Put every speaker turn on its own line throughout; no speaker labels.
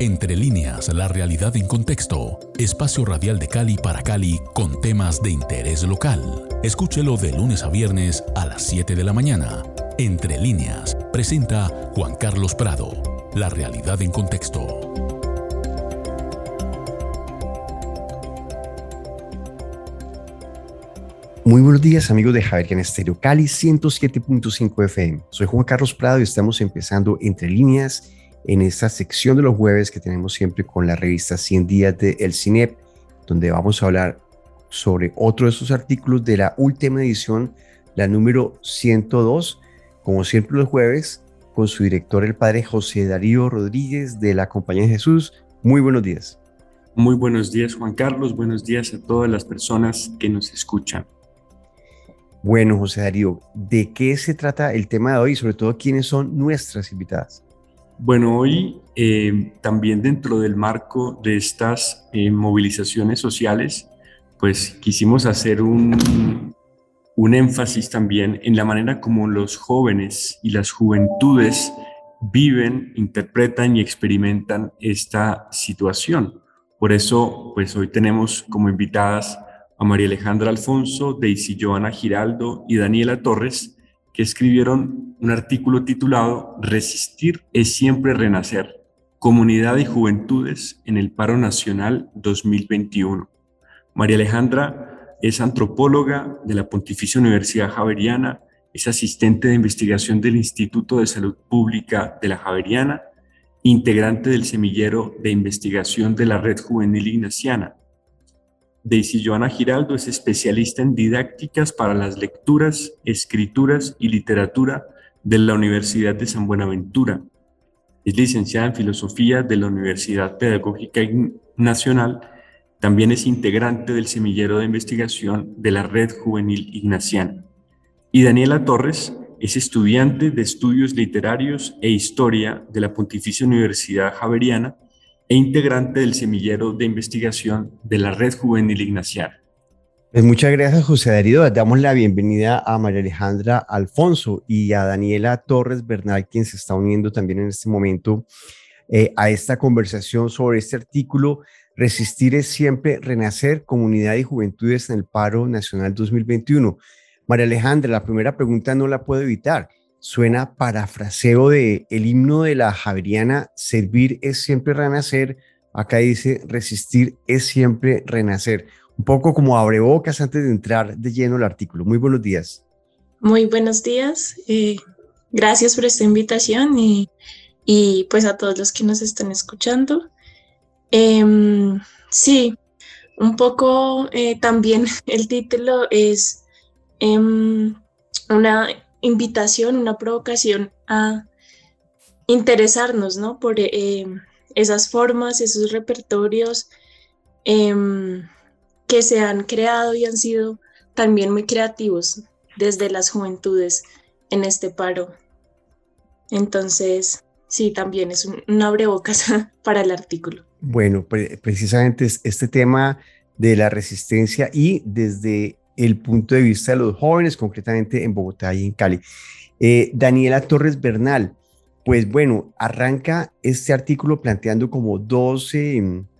Entre líneas, la realidad en contexto. Espacio radial de Cali para Cali con temas de interés local. Escúchelo de lunes a viernes a las 7 de la mañana. Entre líneas, presenta Juan Carlos Prado. La realidad en contexto.
Muy buenos días amigos de Javier Estéreo Cali 107.5 FM. Soy Juan Carlos Prado y estamos empezando Entre líneas en esta sección de los jueves que tenemos siempre con la revista 100 días de El CINEP, donde vamos a hablar sobre otro de esos artículos de la última edición, la número 102, como siempre los jueves, con su director, el padre José Darío Rodríguez de la Compañía de Jesús. Muy buenos días.
Muy buenos días, Juan Carlos. Buenos días a todas las personas que nos escuchan.
Bueno, José Darío, ¿de qué se trata el tema de hoy y sobre todo quiénes son nuestras invitadas?
Bueno, hoy eh, también dentro del marco de estas eh, movilizaciones sociales, pues quisimos hacer un, un énfasis también en la manera como los jóvenes y las juventudes viven, interpretan y experimentan esta situación. Por eso, pues hoy tenemos como invitadas a María Alejandra Alfonso, Daisy Joana Giraldo y Daniela Torres, que escribieron un artículo titulado Resistir es siempre renacer, comunidad y juventudes en el paro nacional 2021. María Alejandra es antropóloga de la Pontificia Universidad Javeriana, es asistente de investigación del Instituto de Salud Pública de la Javeriana, integrante del semillero de investigación de la Red Juvenil Ignaciana Daisy Joana Giraldo es especialista en didácticas para las lecturas, escrituras y literatura de la Universidad de San Buenaventura. Es licenciada en Filosofía de la Universidad Pedagógica Nacional. También es integrante del semillero de investigación de la Red Juvenil Ignaciana. Y Daniela Torres es estudiante de estudios literarios e historia de la Pontificia Universidad Javeriana e integrante del semillero de investigación de la Red Juvenil Ignaciana.
Pues muchas gracias, José Darío. Damos la bienvenida a María Alejandra Alfonso y a Daniela Torres Bernal, quien se está uniendo también en este momento eh, a esta conversación sobre este artículo. Resistir es siempre renacer, comunidad y juventudes en el paro nacional 2021. María Alejandra, la primera pregunta no la puedo evitar suena parafraseo de el himno de la Javeriana, servir es siempre renacer, acá dice resistir es siempre renacer. Un poco como abrebocas antes de entrar de lleno el artículo. Muy buenos días.
Muy buenos días. Eh, gracias por esta invitación y, pues a todos los que nos están escuchando. Em, sí, un poco eh, también el título es em, una invitación, una provocación a interesarnos, ¿no? Por eh, esas formas, esos repertorios em, que se han creado y han sido también muy creativos desde las juventudes en este paro. Entonces, sí, también es un, un abrebocas para el artículo.
Bueno, precisamente este tema de la resistencia y desde el punto de vista de los jóvenes, concretamente en Bogotá y en Cali. Eh, Daniela Torres Bernal, pues bueno, arranca este artículo planteando como dos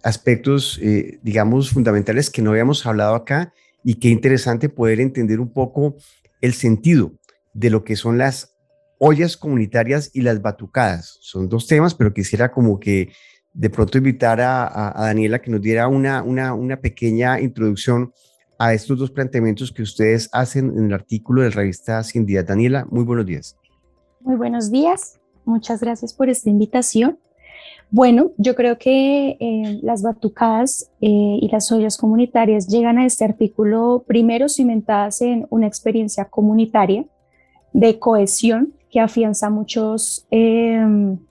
aspectos, eh, digamos, fundamentales que no habíamos hablado acá y qué interesante poder entender un poco el sentido de lo que son las ollas comunitarias y las batucadas. Son dos temas, pero quisiera como que de pronto invitar a, a Daniela que nos diera una, una pequeña introducción a estos dos planteamientos que ustedes hacen en el artículo de la revista Sin Días. Daniela, muy buenos días.
Muy buenos días. Muchas gracias por esta invitación. Bueno, yo creo que eh, las batucadas eh, y las ollas comunitarias llegan a este artículo primero cimentadas en una experiencia comunitaria de cohesión que afianza muchos eh,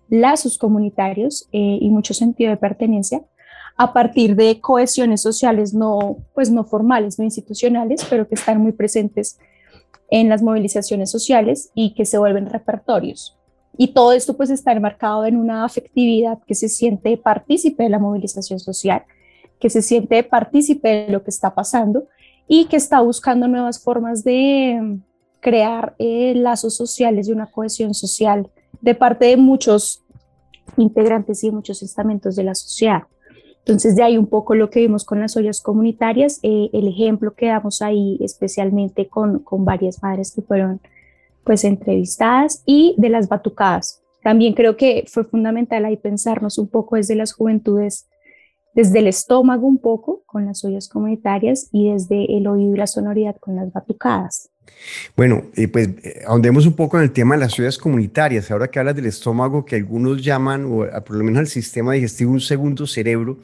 lazos comunitarios y mucho sentido de pertenencia, a partir de cohesiones sociales no, pues no formales, no institucionales, pero que están muy presentes en las movilizaciones sociales y que se vuelven repertorios. Y todo esto pues está enmarcado en una afectividad que se siente partícipe de la movilización social, que se siente partícipe de lo que está pasando y que está buscando nuevas formas de crear eh, lazos sociales y una cohesión social de parte de muchos integrantes y muchos estamentos de la sociedad. Entonces, de ahí un poco lo que vimos con las ollas comunitarias, eh, el ejemplo que damos ahí especialmente con, con varias madres que fueron pues entrevistadas y de las batucadas. También creo que fue fundamental ahí pensarnos un poco desde las juventudes, desde el estómago un poco con las ollas comunitarias y desde el oído y la sonoridad con las batucadas.
Bueno, eh, pues eh, ahondemos un poco en el tema de las ollas comunitarias. Ahora que hablas del estómago, que algunos llaman, o por lo menos al sistema digestivo, un segundo cerebro,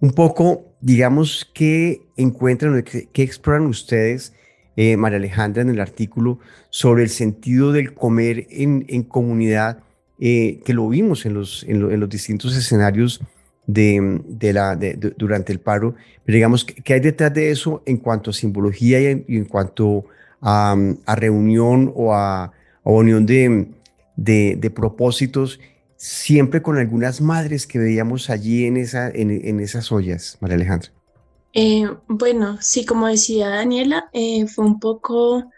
un poco, digamos, ¿qué encuentran, qué, exploran ustedes, eh, María Alejandra, en el artículo sobre el sentido del comer en, comunidad, que lo vimos en los, distintos escenarios de, durante el paro, pero digamos, ¿qué hay detrás de eso en cuanto a simbología y en, y en cuanto a, reunión o a, unión de, propósitos, siempre con algunas madres que veíamos allí en, esas ollas, María Alejandra.
Eh, bueno, sí, como decía Daniela, eh, fue un poco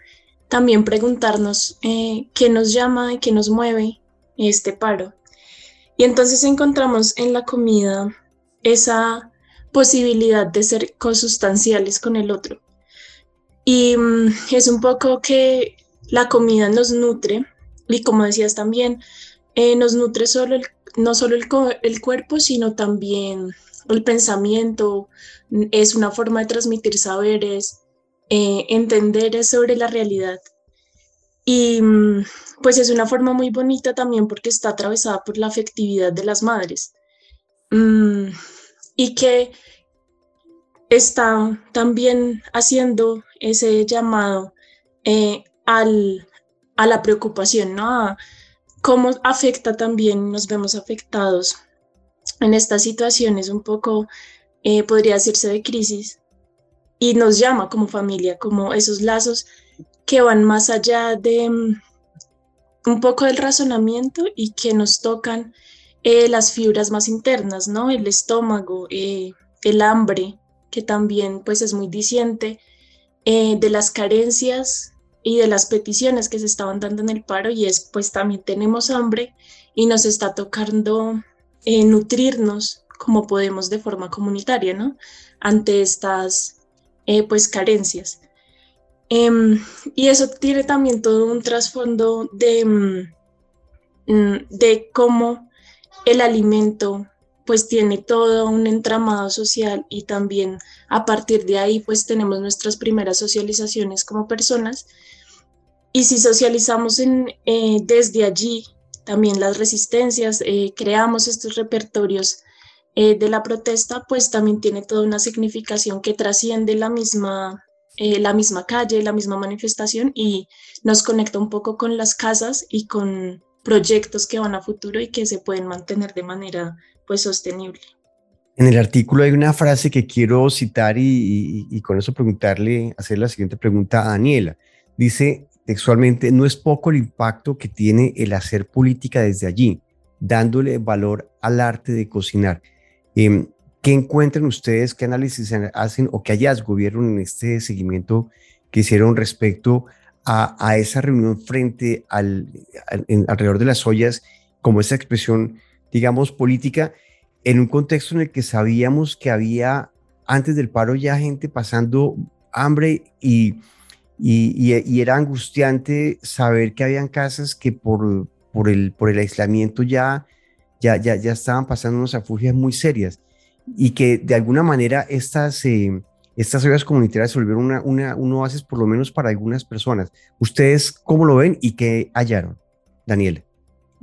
también preguntarnos eh, qué nos llama y qué nos mueve este paro. Y entonces encontramos en la comida esa posibilidad de ser consustanciales con el otro. Y mm, es un poco que la comida nos nutre y como decías también, eh, nos nutre solo no solo el, cuerpo, sino también el pensamiento, es una forma de transmitir saberes, eh, entender sobre la realidad. Y mm, pues es una forma muy bonita también porque está atravesada por la afectividad de las madres. Mm, y que está también haciendo ese llamado eh, al, a la preocupación, ¿no? cómo afecta también, nos vemos afectados en estas situaciones un poco, eh, podría decirse, de crisis, y nos llama como familia, como esos lazos que van más allá de mm, un poco del razonamiento y que nos tocan eh, las fibras más internas, ¿no? El estómago, el hambre, que también pues es muy diciente eh, de las carencias y de las peticiones que se estaban dando en el paro y es pues también tenemos hambre y nos está tocando eh, nutrirnos como podemos de forma comunitaria, ¿no? Ante estas eh, pues carencias. Em, y eso tiene también todo un trasfondo de, mm, mm, de cómo el alimento pues tiene todo un entramado social y también a partir de ahí pues tenemos nuestras primeras socializaciones como personas. Y si socializamos en, eh, desde allí también las resistencias, eh, creamos estos repertorios eh, de la protesta, pues también tiene toda una significación que trasciende la misma, la misma calle, la misma manifestación y nos conecta un poco con las casas y con proyectos que van a futuro y que se pueden mantener de manera pues sostenible.
En el artículo hay una frase que quiero citar y, con eso preguntarle, hacer la siguiente pregunta a Daniela. Dice textualmente, no es poco el impacto que tiene el hacer política desde allí, dándole valor al arte de cocinar. Em, ¿Qué encuentran ustedes, qué análisis hacen o qué hallazgo vieron en este seguimiento que hicieron respecto a, esa reunión frente al, alrededor de las ollas como esa expresión digamos, política en un contexto en el que sabíamos que había antes del paro ya gente pasando hambre y, y, era angustiante saber que habían casas que por, por, el, por el aislamiento ya, ya, ya, ya estaban pasando unas afugias muy serias y que de alguna manera estas, eh, estas comunitarias se volvieron una, una, un oasis por lo menos para algunas personas. ¿Ustedes cómo lo ven y qué hallaron? Daniel.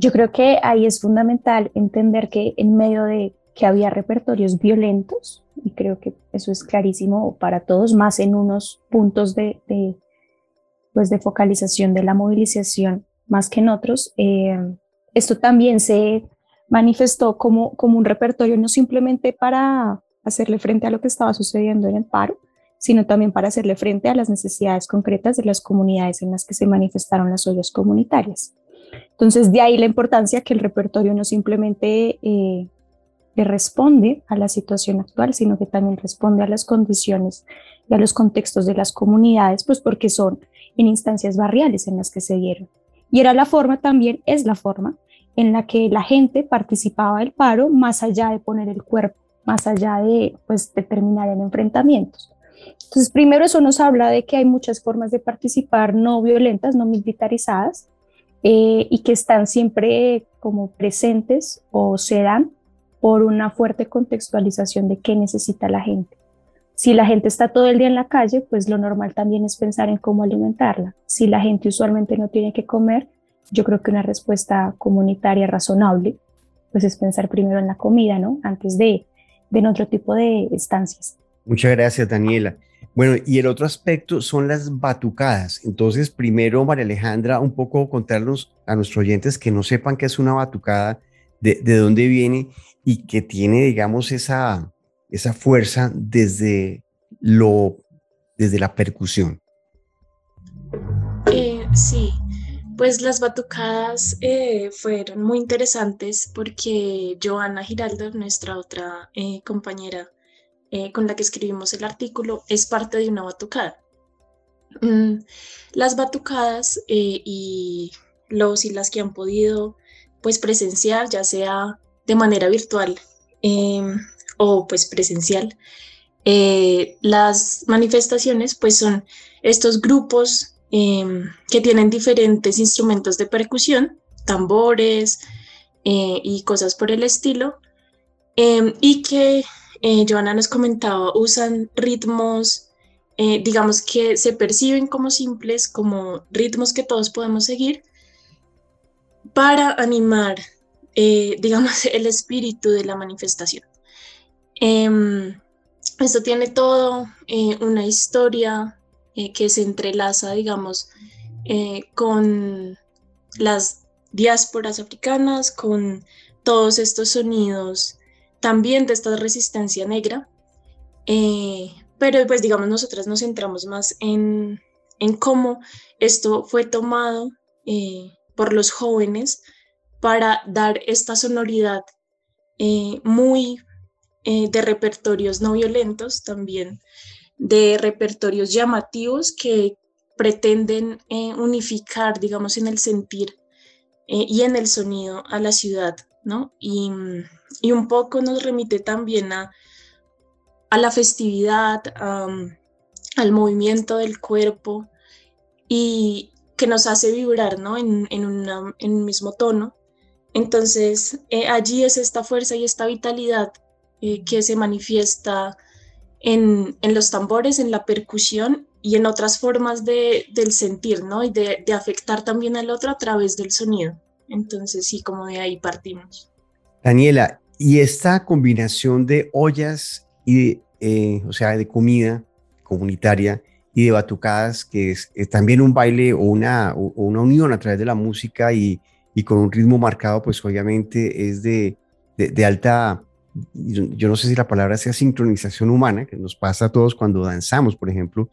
Yo creo que ahí es fundamental entender que en medio de que había repertorios violentos, y creo que eso es clarísimo para todos, más en unos puntos de, pues de focalización de la movilización más que en otros, eh, esto también se manifestó como, como un repertorio no simplemente para hacerle frente a lo que estaba sucediendo en el paro, sino también para hacerle frente a las necesidades concretas de las comunidades en las que se manifestaron las ollas comunitarias. Entonces, de ahí la importancia que el repertorio no simplemente eh, responde a la situación actual, sino que también responde a las condiciones y a los contextos de las comunidades, pues porque son en instancias barriales en las que se dieron. Y era la forma también, es la forma en la que la gente participaba del paro más allá de poner el cuerpo, más allá de, pues, de terminar en enfrentamientos. Entonces, primero eso nos habla de que hay muchas formas de participar no violentas, no militarizadas, eh, y que están siempre como presentes o se dan por una fuerte contextualización de qué necesita la gente. Si la gente está todo el día en la calle, pues lo normal también es pensar en cómo alimentarla. Si la gente usualmente no tiene que comer, yo creo que una respuesta comunitaria razonable, pues es pensar primero en la comida, ¿no? Antes de, de en otro tipo de estancias.
Muchas gracias, Daniela. Bueno, y el otro aspecto son las batucadas. Entonces, primero, María Alejandra, un poco contarnos a nuestros oyentes que no sepan qué es una batucada, de, de dónde viene y que tiene, digamos, esa, esa fuerza desde, lo, desde la percusión.
Eh, sí, pues las batucadas eh, fueron muy interesantes porque Joana Giraldo, nuestra otra eh, compañera con la que escribimos el artículo, es parte de una batucada. Mm, las batucadas y los y las que han podido pues presenciar, ya sea de manera virtual em, o pues presencial, eh, las manifestaciones pues son estos grupos em, que tienen diferentes instrumentos de percusión, tambores eh, y cosas por el estilo, em, y que eh, Joana nos comentaba, usan ritmos, digamos que se perciben como simples, como ritmos que todos podemos seguir, para animar, digamos, el espíritu de la manifestación. Em, esto tiene todo eh, una historia eh, que se entrelaza, digamos, eh, con las diásporas africanas, con todos estos sonidos también de esta resistencia negra. pero pues digamos, nosotras nos centramos más en, en cómo esto fue tomado por los jóvenes para dar esta sonoridad muy eh, de repertorios no violentos también, de repertorios llamativos que pretenden eh, unificar, digamos, en el sentir eh, y en el sonido a la ciudad, ¿no? Y, un poco nos remite también a, a la festividad, al movimiento del cuerpo y que nos hace vibrar, ¿no? En, en, un mismo tono. Entonces, allí es esta fuerza y esta vitalidad eh, que se manifiesta en, en, los tambores, en la percusión y en otras formas de, del sentir, ¿no? Y de, de, afectar también al otro a través del sonido. Entonces, sí, como de ahí partimos.
Daniela, y esta combinación de ollas y, eh, o sea, de comida comunitaria y de batucadas, que es, también un baile o una, o una unión a través de la música y, y con un ritmo marcado, pues obviamente es de, de, alta yo no sé si la palabra sea sincronización humana, que nos pasa a todos cuando danzamos, por ejemplo,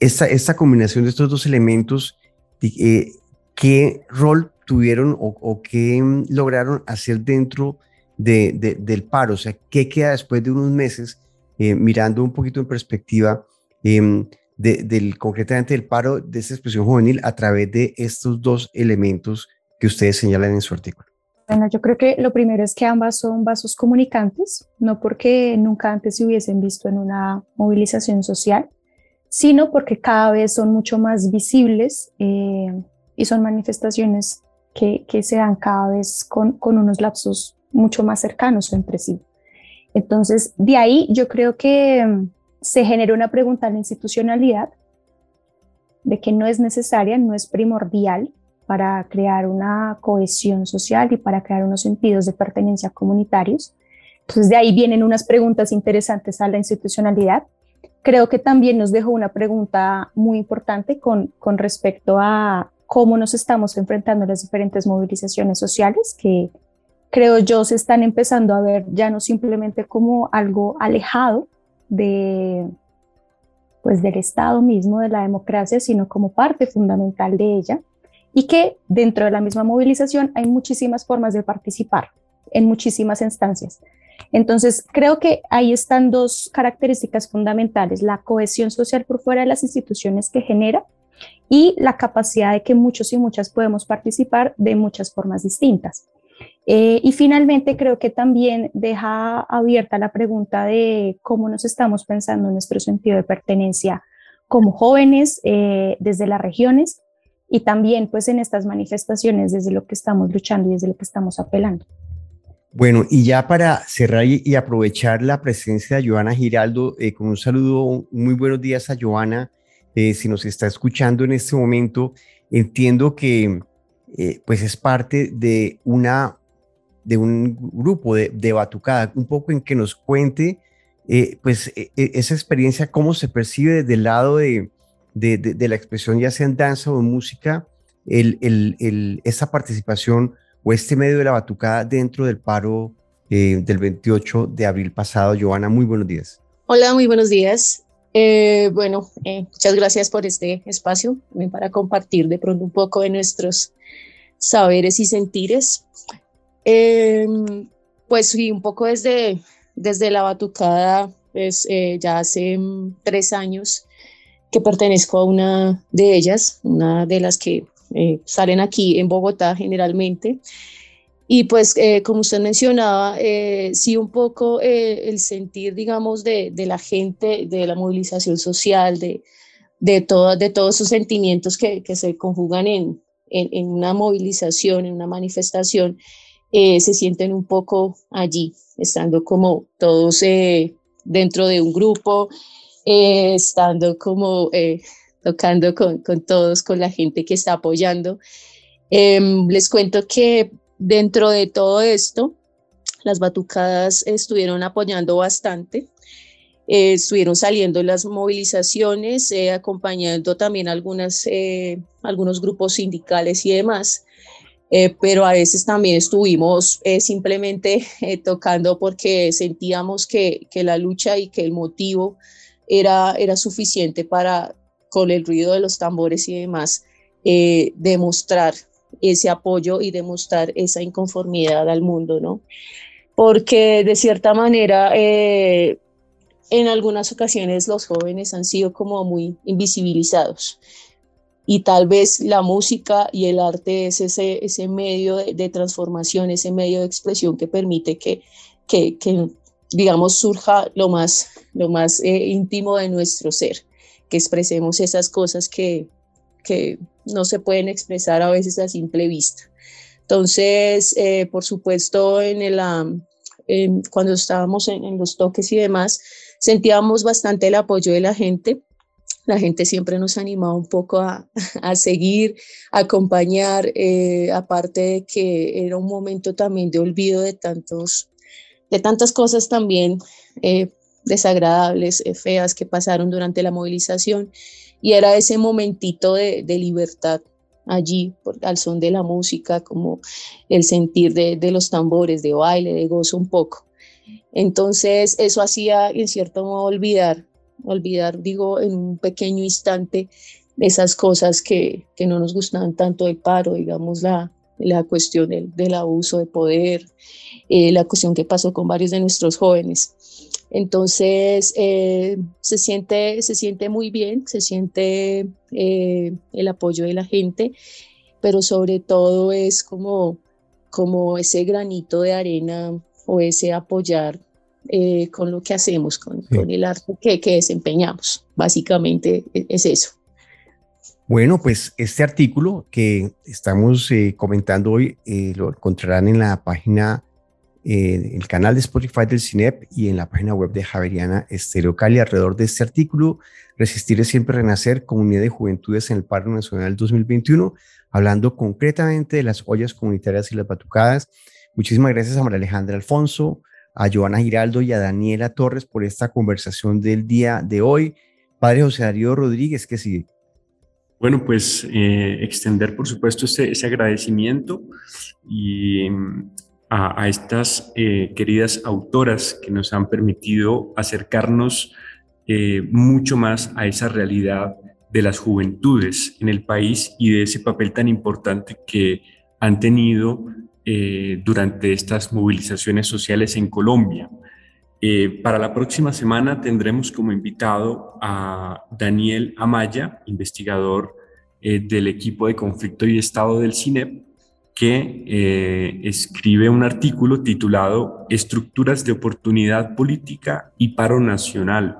esta, esta combinación de estos dos elementos, eh, ¿qué rol tuvieron o, qué mm, lograron hacer dentro de, del paro? O sea, ¿qué queda después de unos meses, eh, mirando un poquito en perspectiva em, del, concretamente del paro, de esta expresión juvenil a través de estos dos elementos que ustedes señalan en su artículo?
Bueno, yo creo que lo primero es que ambas son vasos comunicantes, no porque nunca antes se hubiesen visto en una movilización social, sino porque cada vez son mucho más visibles eh, y son manifestaciones que, que, se dan cada vez con, con unos lapsos mucho más cercanos entre sí. Entonces, de ahí yo creo que mm, se genera una pregunta en la institucionalidad de que no es necesaria, no es primordial para crear una cohesión social y para crear unos sentidos de pertenencia comunitarios. Entonces de ahí vienen unas preguntas interesantes a la institucionalidad. Creo que también nos dejó una pregunta muy importante con, con respecto a cómo nos estamos enfrentando a las diferentes movilizaciones sociales que creo yo se están empezando a ver ya no simplemente como algo alejado de pues del Estado mismo, de la democracia, sino como parte fundamental de ella y que dentro de la misma movilización hay muchísimas formas de participar en muchísimas instancias. Entonces, creo que ahí están dos características fundamentales, la cohesión social por fuera de las instituciones que genera y la capacidad de que muchos y muchas podemos participar de muchas formas distintas. Eh, y finalmente creo que también deja abierta la pregunta de cómo nos estamos pensando en nuestro sentido de pertenencia como jóvenes eh, desde las regiones y también pues en estas manifestaciones desde lo que estamos luchando y desde lo que estamos apelando.
Bueno, y ya para cerrar y, aprovechar la presencia de Joana Giraldo, eh, con un saludo, muy buenos días a Joana, eh, si nos está escuchando en este momento, entiendo que pues es parte de una de un grupo de, de batucada, un poco en que nos cuente pues e, e, esa experiencia, cómo se percibe desde el lado de, de, de, la expresión, ya sea en danza o en música, el, el, el, esa participación o este medio de la batucada dentro del paro eh, del 28 de abril pasado. Joana, muy buenos días.
Hola, muy buenos días. Eh, bueno, eh, muchas gracias por este espacio también para compartir de pronto un poco de nuestros saberes y sentires. Em, pues sí, un poco desde, desde la batucada, pues ya hace mm, tres años que pertenezco a una de ellas, una de las que eh, salen aquí en Bogotá generalmente. Y pues, eh, como usted mencionaba, eh, sí un poco el sentir, digamos, de, de, la gente, de la movilización social, de, de, de todos esos sentimientos que, que se conjugan en, en, una movilización, en una manifestación, se sienten un poco allí, estando como todos dentro de un grupo, estando como tocando con, con todos, con la gente que está apoyando. Em, les cuento que dentro de todo esto, las batucadas estuvieron apoyando bastante. Eh, estuvieron saliendo las movilizaciones, eh, acompañando también algunas, eh, algunos grupos sindicales y demás, pero a veces también estuvimos simplemente tocando porque sentíamos que, que, la lucha y que el motivo era, era suficiente para con el ruido de los tambores y demás, eh, demostrar ese apoyo y demostrar esa inconformidad al mundo, ¿no? Porque de cierta manera, eh, en algunas ocasiones los jóvenes han sido como muy invisibilizados y tal vez la música y el arte es ese, ese medio de, transformación, ese medio de expresión que permite que, que, digamos, surja lo más, lo más eh, íntimo de nuestro ser que expresemos esas cosas que, que no se pueden expresar a veces a simple vista. Entonces, eh, por supuesto, en el, cuando estábamos en, los toques y demás, sentíamos bastante el apoyo de la gente. La gente siempre nos animaba un poco a, a seguir, a acompañar, eh, aparte de que era un momento también de olvido de, tantos, de tantas cosas también eh, desagradables, eh, feas que pasaron durante la movilización y era ese momentito de, libertad allí al son de la música, como el sentir de, los tambores, de baile, de gozo un poco. Entonces eso hacía en cierto modo olvidar, olvidar, digo, en un pequeño instante esas cosas que, que no nos gustaban tanto del paro, digamos, la, la cuestión del, del abuso de poder, eh, la cuestión que pasó con varios de nuestros jóvenes. Entonces, eh, se, siente, se siente muy bien, se siente eh, el apoyo de la gente, pero sobre todo es como, como ese granito de arena o ese apoyar eh, con lo que hacemos, con, con el arte que, que, desempeñamos. Básicamente e, es eso.
Bueno, pues este artículo que estamos comentando hoy lo encontrarán en la página en el canal de Spotify del CINEP y en la página web de Javeriana Estéreo Cali. Alrededor de este artículo, Resistir es siempre renacer, Comunidad de Juventudes en el Paro Nacional 2021, hablando concretamente de las ollas comunitarias y las batucadas. Muchísimas gracias a María Alejandra Alfonso, a Joana Giraldo y a Daniela Torres por esta conversación del día de hoy. Padre José Darío Rodríguez, ¿qué sigue?
Bueno, pues eh, extender, por supuesto, ese, agradecimiento y a, estas eh, queridas autoras que nos han permitido acercarnos eh, mucho más a esa realidad de las juventudes en el país y de ese papel tan importante que han tenido eh, durante estas movilizaciones sociales en Colombia. para la próxima semana tendremos como invitado a Daniel Amaya, investigador del equipo de conflicto y estado del CINEP, que eh, escribe un artículo titulado Estructuras de oportunidad política y paro nacional,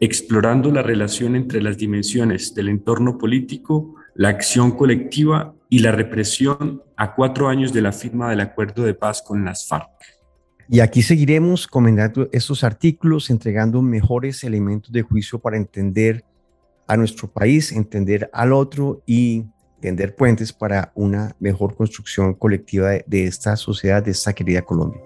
explorando la relación entre las dimensiones del entorno político, la acción colectiva y la represión a cuatro años de la firma del acuerdo de paz con las FARC.
Y aquí seguiremos comentando estos artículos, entregando mejores elementos de juicio para entender a nuestro país, entender al otro y tender puentes para una mejor construcción colectiva de, esta sociedad, de esta querida Colombia.